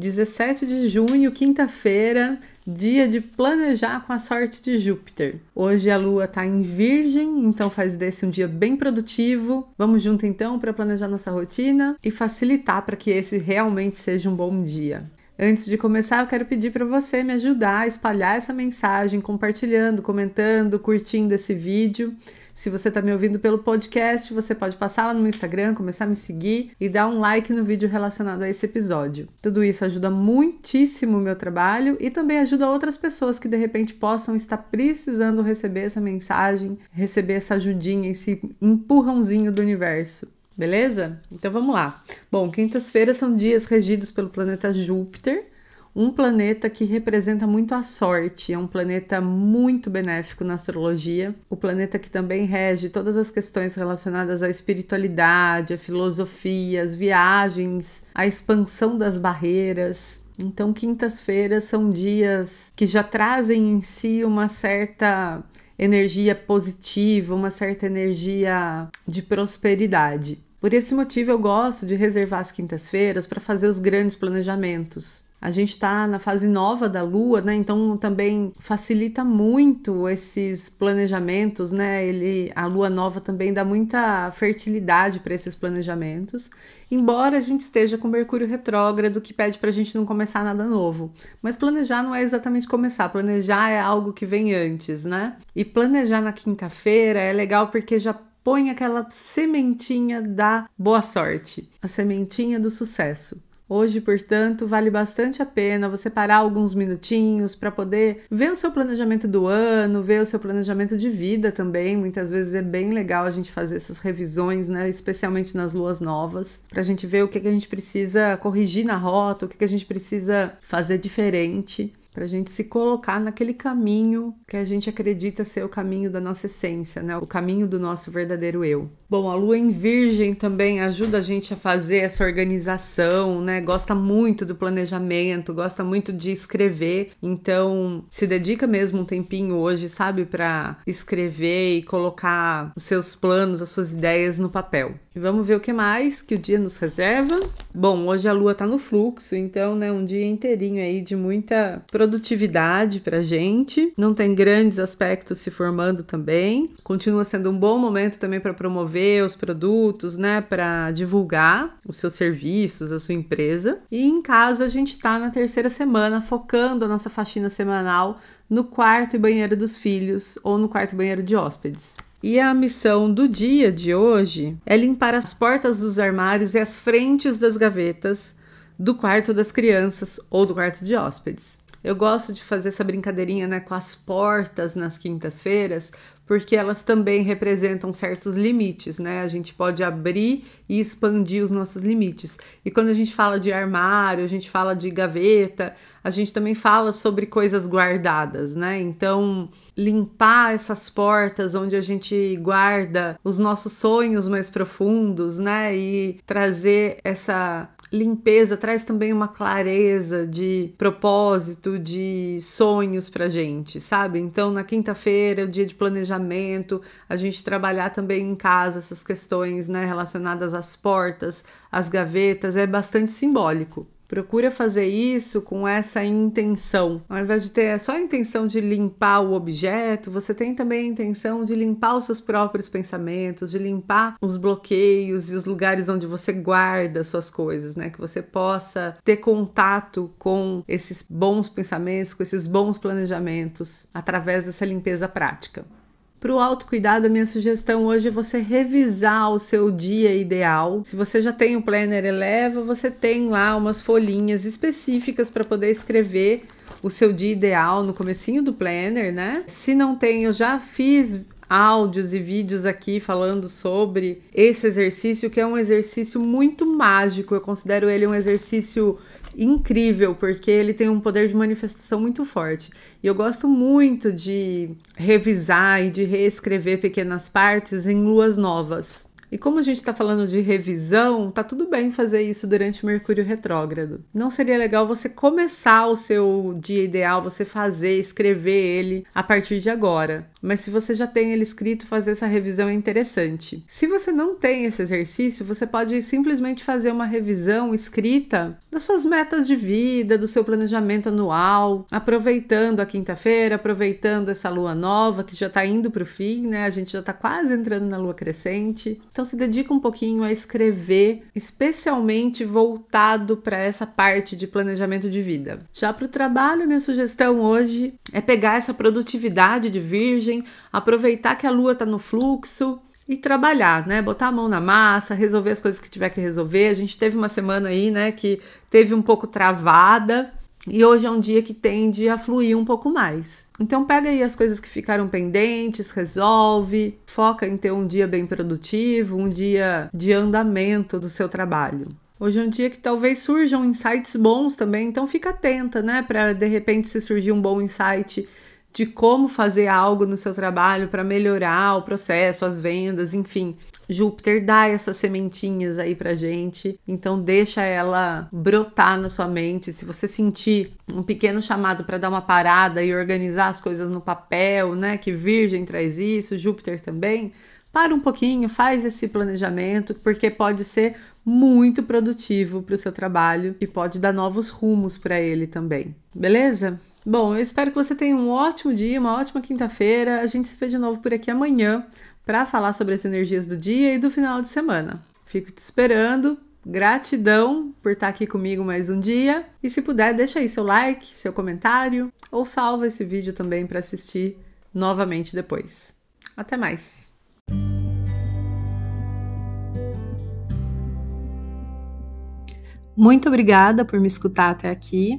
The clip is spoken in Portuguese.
17 de junho, quinta-feira, dia de planejar com a sorte de Júpiter. Hoje a lua está em Virgem, então faz desse um dia bem produtivo. Vamos junto então para planejar nossa rotina e facilitar para que esse realmente seja um bom dia. Antes de começar, eu quero pedir para você me ajudar a espalhar essa mensagem, compartilhando, comentando, curtindo esse vídeo. Se você está me ouvindo pelo podcast, você pode passar lá no meu Instagram, começar a me seguir e dar um like no vídeo relacionado a esse episódio. Tudo isso ajuda muitíssimo o meu trabalho e também ajuda outras pessoas que de repente possam estar precisando receber essa mensagem, receber essa ajudinha, esse empurrãozinho do universo. Beleza? Então vamos lá. Bom, quintas-feiras são dias regidos pelo planeta Júpiter, um planeta que representa muito a sorte, é um planeta muito benéfico na astrologia, o planeta que também rege todas as questões relacionadas à espiritualidade, à filosofia, às viagens, à expansão das barreiras. Então, quintas-feiras são dias que já trazem em si uma certa energia positiva, uma certa energia de prosperidade. Por esse motivo, eu gosto de reservar as quintas-feiras para fazer os grandes planejamentos. A gente está na fase nova da lua, né? Então também facilita muito esses planejamentos, né? Ele, a lua nova também dá muita fertilidade para esses planejamentos. Embora a gente esteja com Mercúrio retrógrado, que pede para a gente não começar nada novo. Mas planejar não é exatamente começar, planejar é algo que vem antes, né? E planejar na quinta-feira é legal porque já põe aquela sementinha da boa sorte, a sementinha do sucesso. Hoje, portanto, vale bastante a pena você parar alguns minutinhos para poder ver o seu planejamento do ano, ver o seu planejamento de vida também. Muitas vezes é bem legal a gente fazer essas revisões, né? Especialmente nas luas novas, para a gente ver o que, que a gente precisa corrigir na rota, o que, que a gente precisa fazer diferente para a gente se colocar naquele caminho que a gente acredita ser o caminho da nossa essência, né? O caminho do nosso verdadeiro eu. Bom, a lua em Virgem também ajuda a gente a fazer essa organização, né? Gosta muito do planejamento, gosta muito de escrever, então se dedica mesmo um tempinho hoje, sabe, para escrever e colocar os seus planos, as suas ideias no papel. E vamos ver o que mais que o dia nos reserva. Bom, hoje a lua tá no fluxo, então, né, um dia inteirinho aí de muita produtividade pra gente. Não tem grandes aspectos se formando também. Continua sendo um bom momento também para promover os produtos, né, para divulgar os seus serviços, a sua empresa. E em casa a gente tá na terceira semana focando a nossa faxina semanal no quarto e banheiro dos filhos ou no quarto e banheiro de hóspedes. E a missão do dia de hoje é limpar as portas dos armários e as frentes das gavetas do quarto das crianças ou do quarto de hóspedes. Eu gosto de fazer essa brincadeirinha né, com as portas nas quintas-feiras, porque elas também representam certos limites, né? A gente pode abrir e expandir os nossos limites. E quando a gente fala de armário, a gente fala de gaveta, a gente também fala sobre coisas guardadas, né? Então, limpar essas portas onde a gente guarda os nossos sonhos mais profundos, né? E trazer essa limpeza traz também uma clareza de propósito, de sonhos pra gente, sabe? Então, na quinta-feira, o dia de planejamento, a gente trabalhar também em casa essas questões, né, relacionadas às portas, às gavetas, é bastante simbólico. Procura fazer isso com essa intenção. Ao invés de ter só a intenção de limpar o objeto, você tem também a intenção de limpar os seus próprios pensamentos, de limpar os bloqueios e os lugares onde você guarda suas coisas, né? Que você possa ter contato com esses bons pensamentos, com esses bons planejamentos através dessa limpeza prática. Para o autocuidado, a minha sugestão hoje é você revisar o seu dia ideal. Se você já tem o Planner Eleva, você tem lá umas folhinhas específicas para poder escrever o seu dia ideal no comecinho do Planner, né? Se não tem, eu já fiz áudios e vídeos aqui falando sobre esse exercício, que é um exercício muito mágico. Eu considero ele um exercício incrível, porque ele tem um poder de manifestação muito forte. E eu gosto muito de revisar e de reescrever pequenas partes em luas novas. E como a gente está falando de revisão, tá tudo bem fazer isso durante Mercúrio retrógrado. Não seria legal você começar o seu dia ideal, você fazer, escrever ele a partir de agora. Mas se você já tem ele escrito, fazer essa revisão é interessante. Se você não tem esse exercício, você pode simplesmente fazer uma revisão escrita das suas metas de vida, do seu planejamento anual, aproveitando a quinta-feira, aproveitando essa lua nova que já está indo para o fim, né? A gente já está quase entrando na lua crescente. Então se dedica um pouquinho a escrever, especialmente voltado para essa parte de planejamento de vida. Já para o trabalho, minha sugestão hoje é pegar essa produtividade de virgem, aproveitar que a lua está no fluxo e trabalhar, né? Botar a mão na massa, resolver as coisas que tiver que resolver. A gente teve uma semana aí, né, que teve um pouco travada. E hoje é um dia que tende a fluir um pouco mais. Então pega aí as coisas que ficaram pendentes, resolve, foca em ter um dia bem produtivo, um dia de andamento do seu trabalho. Hoje é um dia que talvez surjam insights bons também, então fica atenta, né, para de repente se surgir um bom insight de como fazer algo no seu trabalho para melhorar o processo, as vendas, enfim. Júpiter dá essas sementinhas aí pra gente, então deixa ela brotar na sua mente. Se você sentir um pequeno chamado para dar uma parada e organizar as coisas no papel, né, que Virgem traz isso, Júpiter também, para um pouquinho, faz esse planejamento, porque pode ser muito produtivo para o seu trabalho e pode dar novos rumos para ele também. Beleza? Bom, eu espero que você tenha um ótimo dia, uma ótima quinta-feira. A gente se vê de novo por aqui amanhã para falar sobre as energias do dia e do final de semana. Fico te esperando. Gratidão por estar aqui comigo mais um dia. E se puder, deixa aí seu like, seu comentário ou salva esse vídeo também para assistir novamente depois. Até mais! Muito obrigada por me escutar até aqui.